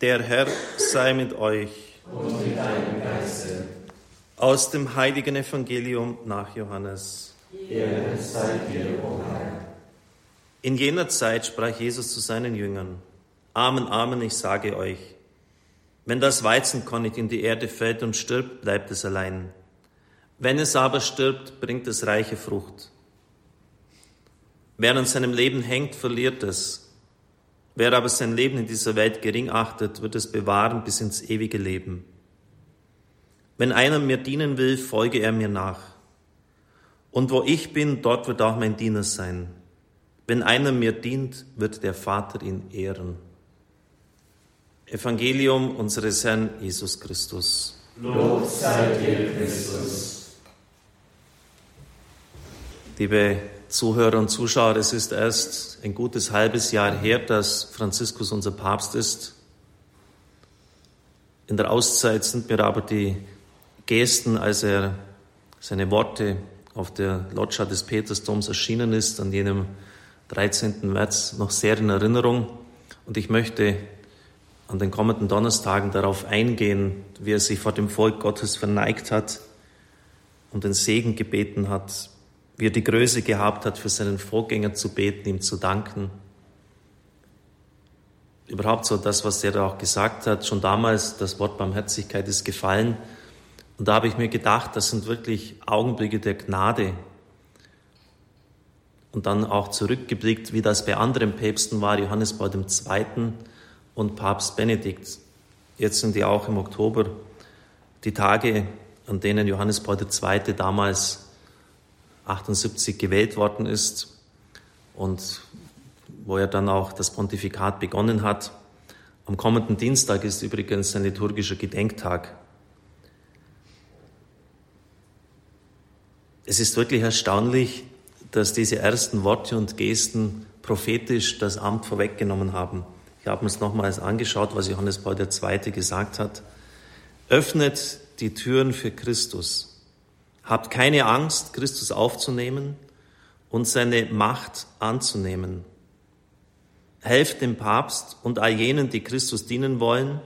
Der Herr sei mit euch. Und mit deinem Geiste. Aus dem heiligen Evangelium nach Johannes. Ehre sei dir, o Herr. In jener Zeit sprach Jesus zu seinen Jüngern, Amen, Amen, ich sage euch, wenn das Weizenkorn nicht in die Erde fällt und stirbt, bleibt es allein. Wenn es aber stirbt, bringt es reiche Frucht. Wer an seinem Leben hängt, verliert es. Wer aber sein Leben in dieser Welt gering achtet, wird es bewahren bis ins ewige Leben. Wenn einer mir dienen will, folge er mir nach. Und wo ich bin, dort wird auch mein Diener sein. Wenn einer mir dient, wird der Vater ihn ehren. Evangelium unseres Herrn Jesus Christus. Lob sei dir, Christus. Liebe Zuhörer und Zuschauer, es ist erst ein gutes halbes Jahr her, dass Franziskus unser Papst ist. In der Auszeit sind mir aber die Gesten, als er seine Worte auf der Loggia des Petersdoms erschienen ist, an jenem 13. März, noch sehr in Erinnerung. Und ich möchte an den kommenden Donnerstagen darauf eingehen, wie er sich vor dem Volk Gottes verneigt hat und den Segen gebeten hat, wie er die Größe gehabt hat, für seinen Vorgänger zu beten, ihm zu danken. Überhaupt so das, was er da auch gesagt hat, schon damals, das Wort Barmherzigkeit ist gefallen. Und da habe ich mir gedacht, das sind wirklich Augenblicke der Gnade. Und dann auch zurückgeblickt, wie das bei anderen Päpsten war, Johannes Paul II. und Papst Benedikt. Jetzt sind die auch im Oktober die Tage, an denen Johannes Paul II. damals 78 gewählt worden ist und wo er dann auch das Pontifikat begonnen hat. Am kommenden Dienstag ist übrigens ein liturgischer Gedenktag. Es ist wirklich erstaunlich, dass diese ersten Worte und Gesten prophetisch das Amt vorweggenommen haben. Ich habe mir es nochmals angeschaut, was Johannes Paul II. gesagt hat. Öffnet die Türen für Christus. Habt keine Angst, Christus aufzunehmen und seine Macht anzunehmen. Helft dem Papst und all jenen, die Christus dienen wollen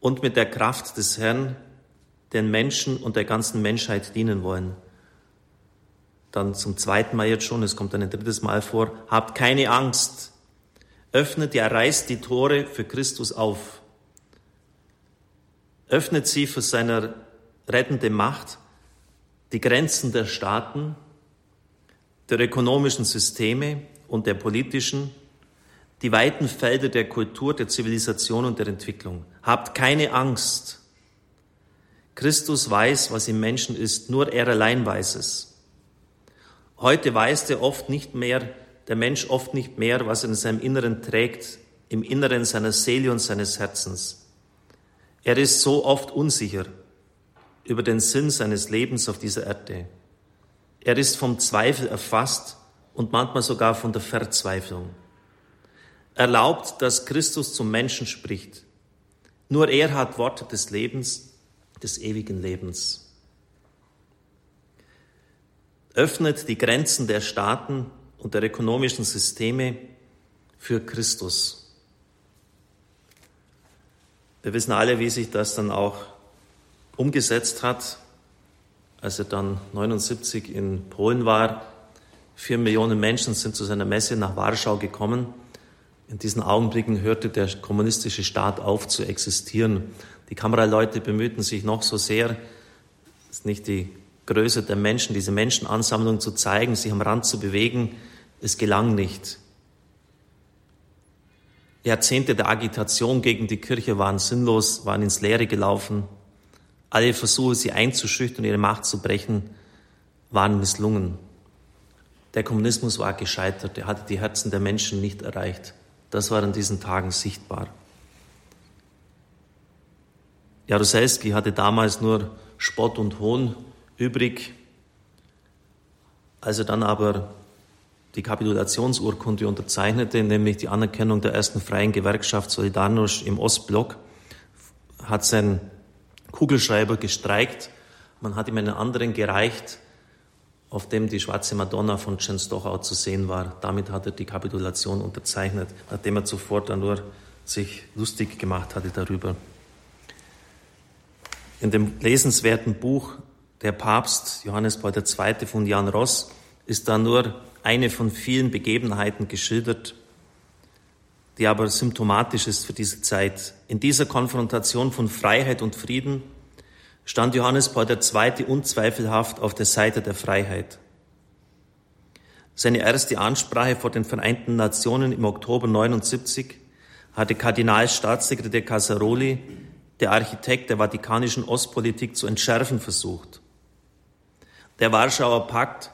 und mit der Kraft des Herrn den Menschen und der ganzen Menschheit dienen wollen. Dann zum zweiten Mal jetzt schon, es kommt ein drittes Mal vor, habt keine Angst. Öffnet, ja, reißt die Tore für Christus auf. Öffnet sie für seiner rettende Macht die Grenzen der Staaten, der ökonomischen Systeme und der politischen, die weiten Felder der Kultur, der Zivilisation und der Entwicklung. Habt keine Angst. Christus weiß, was im Menschen ist, nur er allein weiß es. Heute weiß er oft nicht mehr, der Mensch oft nicht mehr, was er in seinem Inneren trägt, im Inneren seiner Seele und seines Herzens. Er ist so oft unsicher, über den Sinn seines Lebens auf dieser Erde. Er ist vom Zweifel erfasst und manchmal sogar von der Verzweiflung. Erlaubt, dass Christus zum Menschen spricht. Nur er hat Worte des Lebens, des ewigen Lebens. Öffnet die Grenzen der Staaten und der ökonomischen Systeme für Christus. Wir wissen alle, wie sich das dann auch umgesetzt hat, als er dann 79 in Polen war. Vier Millionen Menschen sind zu seiner Messe nach Warschau gekommen. In diesen Augenblicken hörte der kommunistische Staat auf zu existieren. Die Kameraleute bemühten sich noch so sehr, es ist nicht die Größe der Menschen, diese Menschenansammlung zu zeigen, sich am Rand zu bewegen. Es gelang nicht. Jahrzehnte der Agitation gegen die Kirche waren sinnlos, waren ins Leere gelaufen. Alle Versuche, sie einzuschüchtern, ihre Macht zu brechen, waren misslungen. Der Kommunismus war gescheitert, er hatte die Herzen der Menschen nicht erreicht. Das war an diesen Tagen sichtbar. Jaruzelski hatte damals nur Spott und Hohn übrig. Als er dann aber die Kapitulationsurkunde unterzeichnete, nämlich die Anerkennung der ersten freien Gewerkschaft Solidarność im Ostblock, hat sein Kugelschreiber gestreikt. Man hat ihm einen anderen gereicht, auf dem die schwarze Madonna von Częstochow zu sehen war. Damit hat er die Kapitulation unterzeichnet, nachdem er zuvor dann nur sich lustig gemacht hatte darüber. In dem lesenswerten Buch Der Papst Johannes Paul II. von Jan Ross ist da nur eine von vielen Begebenheiten geschildert, die aber symptomatisch ist für diese Zeit. In dieser Konfrontation von Freiheit und Frieden stand Johannes Paul II. unzweifelhaft auf der Seite der Freiheit. Seine erste Ansprache vor den Vereinten Nationen im Oktober 79 hatte Kardinalstaatssekretär Casaroli der Architekt der vatikanischen Ostpolitik zu entschärfen versucht. Der Warschauer Pakt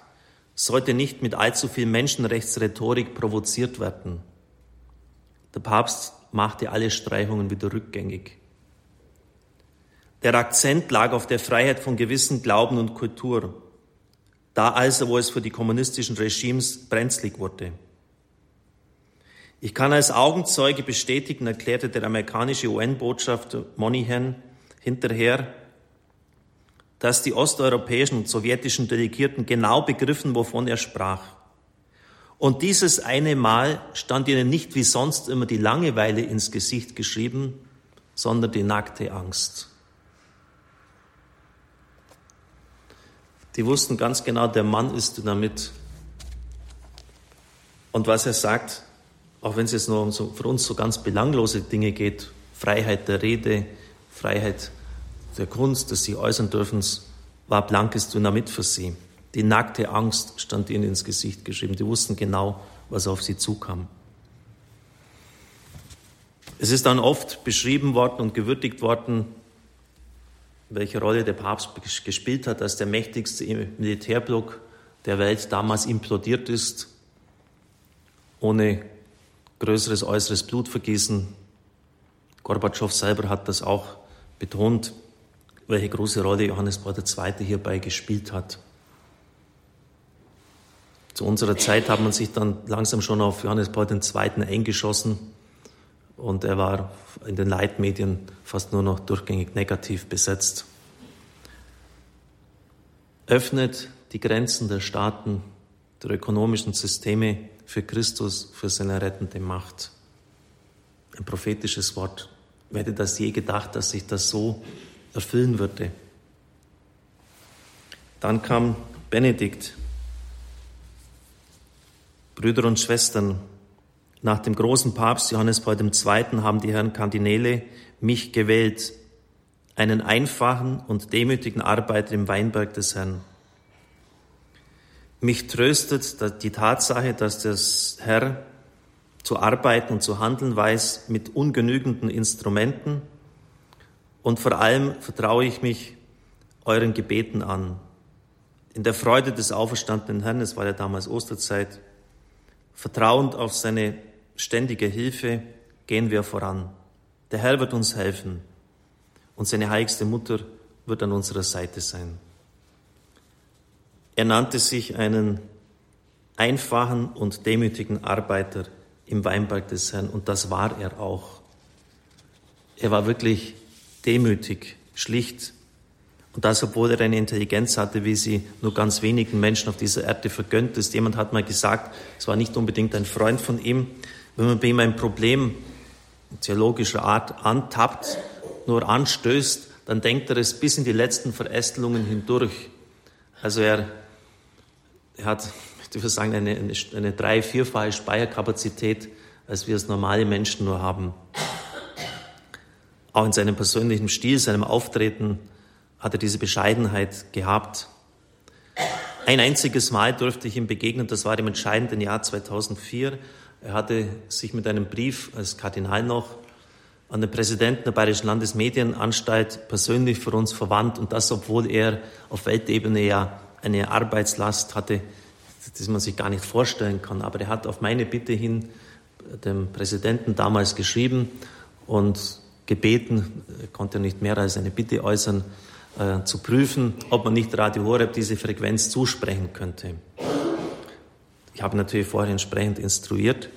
sollte nicht mit allzu viel Menschenrechtsrhetorik provoziert werden. Der Papst machte alle Streichungen wieder rückgängig. Der Akzent lag auf der Freiheit von Gewissen, Glauben und Kultur, da also, wo es für die kommunistischen Regimes brenzlig wurde. Ich kann als Augenzeuge bestätigen, erklärte der amerikanische UN-Botschafter Monihan hinterher, dass die osteuropäischen und sowjetischen Delegierten genau begriffen, wovon er sprach. Und dieses eine Mal stand ihnen nicht wie sonst immer die Langeweile ins Gesicht geschrieben, sondern die nackte Angst. Die wussten ganz genau, der Mann ist damit. Und was er sagt, auch wenn es jetzt nur um so, für uns so ganz belanglose Dinge geht, Freiheit der Rede, Freiheit der Kunst, des sich äußern dürfen, war blankes Dynamit für sie. Die nackte Angst stand ihnen ins Gesicht geschrieben. Die wussten genau, was auf sie zukam. Es ist dann oft beschrieben worden und gewürdigt worden, welche Rolle der Papst gespielt hat, als der mächtigste Militärblock der Welt damals implodiert ist, ohne größeres äußeres Blutvergießen. Gorbatschow selber hat das auch betont, welche große Rolle Johannes Paul II. hierbei gespielt hat. Zu unserer Zeit hat man sich dann langsam schon auf Johannes Paul II. eingeschossen und er war in den Leitmedien fast nur noch durchgängig negativ besetzt. Öffnet die Grenzen der Staaten, der ökonomischen Systeme für Christus, für seine rettende Macht. Ein prophetisches Wort. Wer hätte das je gedacht, dass sich das so erfüllen würde? Dann kam Benedikt. Brüder und Schwestern, nach dem großen Papst Johannes Paul II. haben die Herren Kardinäle mich gewählt, einen einfachen und demütigen Arbeiter im Weinberg des Herrn. Mich tröstet die Tatsache, dass das Herr zu arbeiten und zu handeln weiß mit ungenügenden Instrumenten und vor allem vertraue ich mich euren Gebeten an. In der Freude des auferstandenen Herrn, es war ja damals Osterzeit, vertrauend auf seine ständige Hilfe gehen wir voran. Der Herr wird uns helfen und seine heiligste Mutter wird an unserer Seite sein. Er nannte sich einen einfachen und demütigen Arbeiter im Weinberg des Herrn und das war er auch. Er war wirklich demütig, schlicht und das, obwohl er eine Intelligenz hatte, wie sie nur ganz wenigen Menschen auf dieser Erde vergönnt ist. Jemand hat mal gesagt, es war nicht unbedingt ein Freund von ihm, wenn man bei ihm ein Problem theologischer Art antappt, nur anstößt, dann denkt er es bis in die letzten Verästelungen hindurch. Also er er hat, ich würde sagen, eine, eine, eine drei-, vierfache Speicherkapazität, als wir es normale Menschen nur haben. Auch in seinem persönlichen Stil, seinem Auftreten hat er diese Bescheidenheit gehabt. Ein einziges Mal durfte ich ihm begegnen, das war im entscheidenden Jahr 2004. Er hatte sich mit einem Brief als Kardinal noch an den Präsidenten der Bayerischen Landesmedienanstalt persönlich für uns verwandt und das, obwohl er auf Weltebene ja eine Arbeitslast hatte, die man sich gar nicht vorstellen kann. Aber er hat auf meine Bitte hin dem Präsidenten damals geschrieben und gebeten, er konnte nicht mehr als eine Bitte äußern, äh, zu prüfen, ob man nicht Radio Horeb diese Frequenz zusprechen könnte. Ich habe natürlich vorher entsprechend instruiert.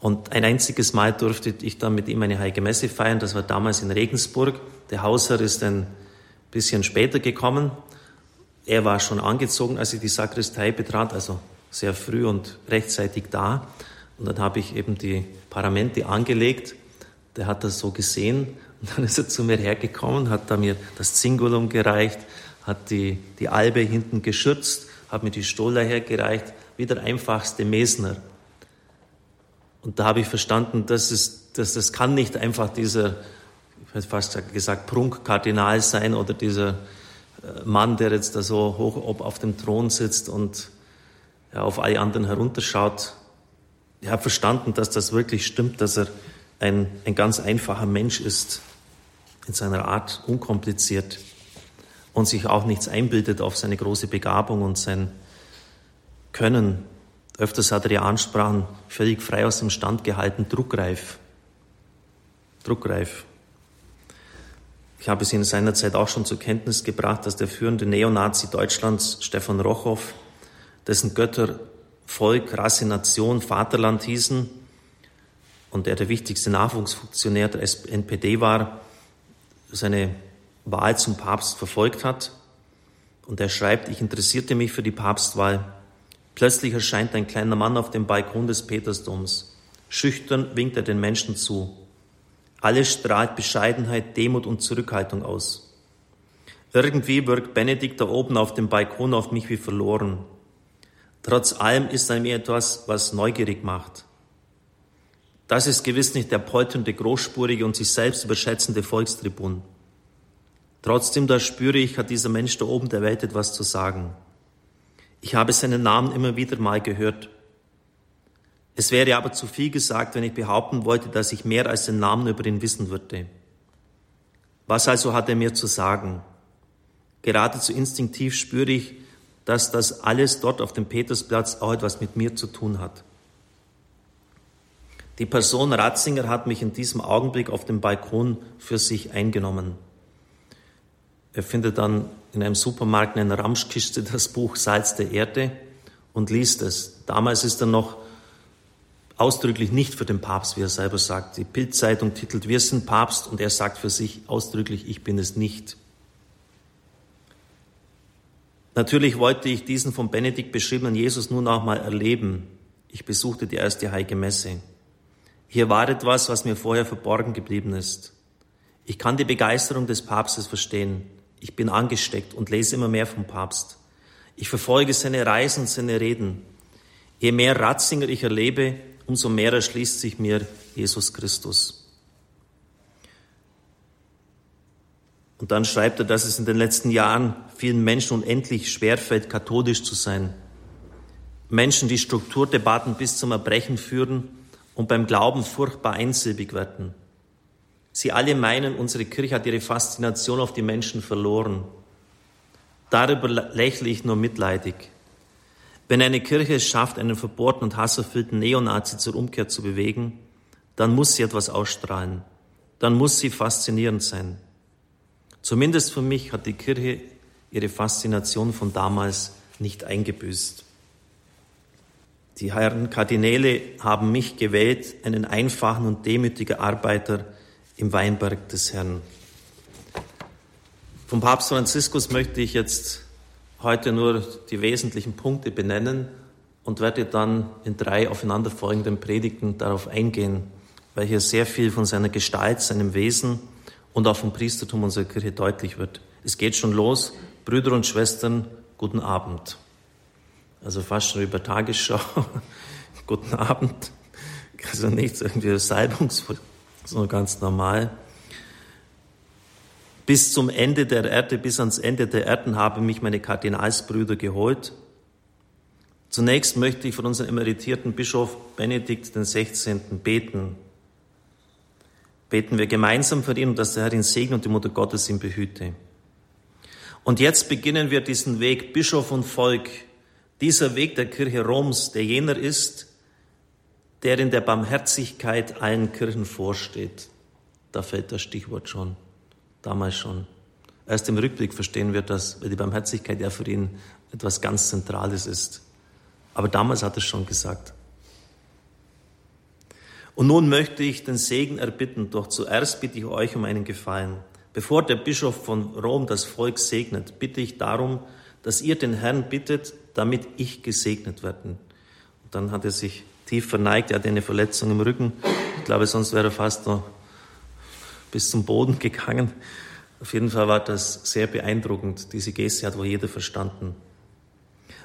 Und ein einziges Mal durfte ich dann mit ihm eine Heilige Messe feiern. Das war damals in Regensburg. Der Hausherr ist ein bisschen später gekommen. Er war schon angezogen, als ich die Sakristei betrat, also sehr früh und rechtzeitig da. Und dann habe ich eben die Paramente angelegt der hat das so gesehen dann ist er zu mir hergekommen, hat da mir das Zingulum gereicht, hat die, die Albe hinten geschürzt, hat mir die Stola hergereicht, wie der einfachste Mesner. Und da habe ich verstanden, dass es, dass das kann nicht einfach dieser, ich hätte fast gesagt, Prunkkardinal sein oder dieser äh, Mann, der jetzt da so hoch ob auf dem Thron sitzt und ja, auf alle anderen herunterschaut. Ich habe verstanden, dass das wirklich stimmt, dass er ein, ein ganz einfacher Mensch ist, in seiner Art unkompliziert und sich auch nichts einbildet auf seine große Begabung und sein Können. Öfters hat er die Ansprachen völlig frei aus dem Stand gehalten, druckreif. Druckreif. Ich habe es in seiner Zeit auch schon zur Kenntnis gebracht, dass der führende Neonazi Deutschlands, Stefan Rochow, dessen Götter Volk, Rasse, Nation, Vaterland hießen und der der wichtigste Nachwuchsfunktionär der NPD war, seine Wahl zum Papst verfolgt hat. Und er schreibt, ich interessierte mich für die Papstwahl. Plötzlich erscheint ein kleiner Mann auf dem Balkon des Petersdoms. Schüchtern winkt er den Menschen zu. Alles strahlt Bescheidenheit, Demut und Zurückhaltung aus. Irgendwie wirkt Benedikt da oben auf dem Balkon auf mich wie verloren. Trotz allem ist er mir etwas, was neugierig macht. Das ist gewiss nicht der polternde, großspurige und sich selbst überschätzende Volkstribun. Trotzdem, da spüre ich, hat dieser Mensch da oben der Welt etwas zu sagen. Ich habe seinen Namen immer wieder mal gehört. Es wäre aber zu viel gesagt, wenn ich behaupten wollte, dass ich mehr als den Namen über ihn wissen würde. Was also hat er mir zu sagen? Geradezu instinktiv spüre ich, dass das alles dort auf dem Petersplatz auch etwas mit mir zu tun hat. Die Person Ratzinger hat mich in diesem Augenblick auf dem Balkon für sich eingenommen. Er findet dann in einem Supermarkt in einer Ramschkiste das Buch Salz der Erde und liest es. Damals ist er noch ausdrücklich nicht für den Papst, wie er selber sagt. Die Bildzeitung titelt Wir sind Papst und er sagt für sich ausdrücklich, ich bin es nicht. Natürlich wollte ich diesen von Benedikt beschriebenen Jesus nun auch mal erleben. Ich besuchte die erste Heilige Messe. Hier war etwas, was mir vorher verborgen geblieben ist. Ich kann die Begeisterung des Papstes verstehen. Ich bin angesteckt und lese immer mehr vom Papst. Ich verfolge seine Reisen und seine Reden. Je mehr Ratzinger ich erlebe, umso mehr erschließt sich mir Jesus Christus. Und dann schreibt er, dass es in den letzten Jahren vielen Menschen unendlich schwerfällt, katholisch zu sein. Menschen, die Strukturdebatten bis zum Erbrechen führen und beim Glauben furchtbar einsilbig werden. Sie alle meinen, unsere Kirche hat ihre Faszination auf die Menschen verloren. Darüber lächle ich nur mitleidig. Wenn eine Kirche es schafft, einen verbohrten und hasserfüllten Neonazi zur Umkehr zu bewegen, dann muss sie etwas ausstrahlen. Dann muss sie faszinierend sein. Zumindest für mich hat die Kirche ihre Faszination von damals nicht eingebüßt. Die Herren Kardinäle haben mich gewählt, einen einfachen und demütigen Arbeiter im Weinberg des Herrn. Vom Papst Franziskus möchte ich jetzt heute nur die wesentlichen Punkte benennen und werde dann in drei aufeinanderfolgenden Predigten darauf eingehen, weil hier sehr viel von seiner Gestalt, seinem Wesen und auch vom Priestertum unserer Kirche deutlich wird. Es geht schon los. Brüder und Schwestern, guten Abend also fast schon über Tagesschau. Guten Abend. Also nichts irgendwie salbungsvoll, sondern ganz normal. Bis zum Ende der Erde, bis ans Ende der Erden haben mich meine Kardinalsbrüder geholt. Zunächst möchte ich von unserem emeritierten Bischof Benedikt XVI. beten. Beten wir gemeinsam für ihn dass der Herr ihn segne und die Mutter Gottes ihn behüte. Und jetzt beginnen wir diesen Weg Bischof und Volk dieser Weg der Kirche Roms, der jener ist, der in der Barmherzigkeit allen Kirchen vorsteht. Da fällt das Stichwort schon, damals schon. Erst im Rückblick verstehen wir das, weil die Barmherzigkeit ja für ihn etwas ganz Zentrales ist. Aber damals hat er es schon gesagt. Und nun möchte ich den Segen erbitten, doch zuerst bitte ich euch um einen Gefallen. Bevor der Bischof von Rom das Volk segnet, bitte ich darum, dass ihr den Herrn bittet, damit ich gesegnet werde. Und dann hat er sich tief verneigt, er hatte eine Verletzung im Rücken. Ich glaube, sonst wäre er fast noch bis zum Boden gegangen. Auf jeden Fall war das sehr beeindruckend. Diese Geste hat wohl jeder verstanden.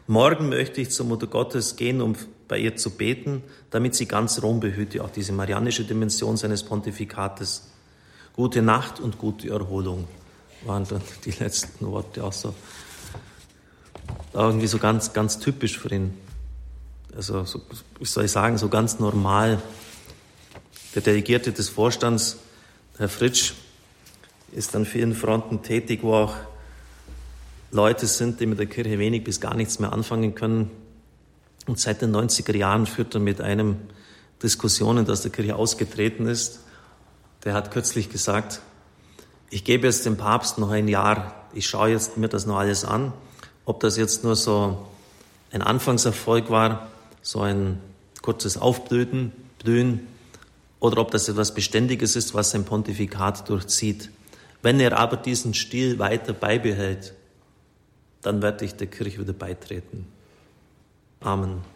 Morgen möchte ich zur Mutter Gottes gehen, um bei ihr zu beten, damit sie ganz Rom behüte, auch diese marianische Dimension seines Pontifikates. Gute Nacht und gute Erholung waren dann die letzten Worte auch so. Irgendwie so ganz, ganz typisch für ihn. Also, so, wie soll ich sagen, so ganz normal. Der Delegierte des Vorstands, Herr Fritsch, ist an vielen Fronten tätig, wo auch Leute sind, die mit der Kirche wenig bis gar nichts mehr anfangen können. Und seit den 90er Jahren führt er mit einem Diskussionen, dass der Kirche ausgetreten ist. Der hat kürzlich gesagt, ich gebe jetzt dem Papst noch ein Jahr, ich schaue jetzt mir das noch alles an, ob das jetzt nur so ein Anfangserfolg war, so ein kurzes Aufblühen, Blühen, oder ob das etwas Beständiges ist, was sein Pontifikat durchzieht. Wenn er aber diesen Stil weiter beibehält, dann werde ich der Kirche wieder beitreten. Amen.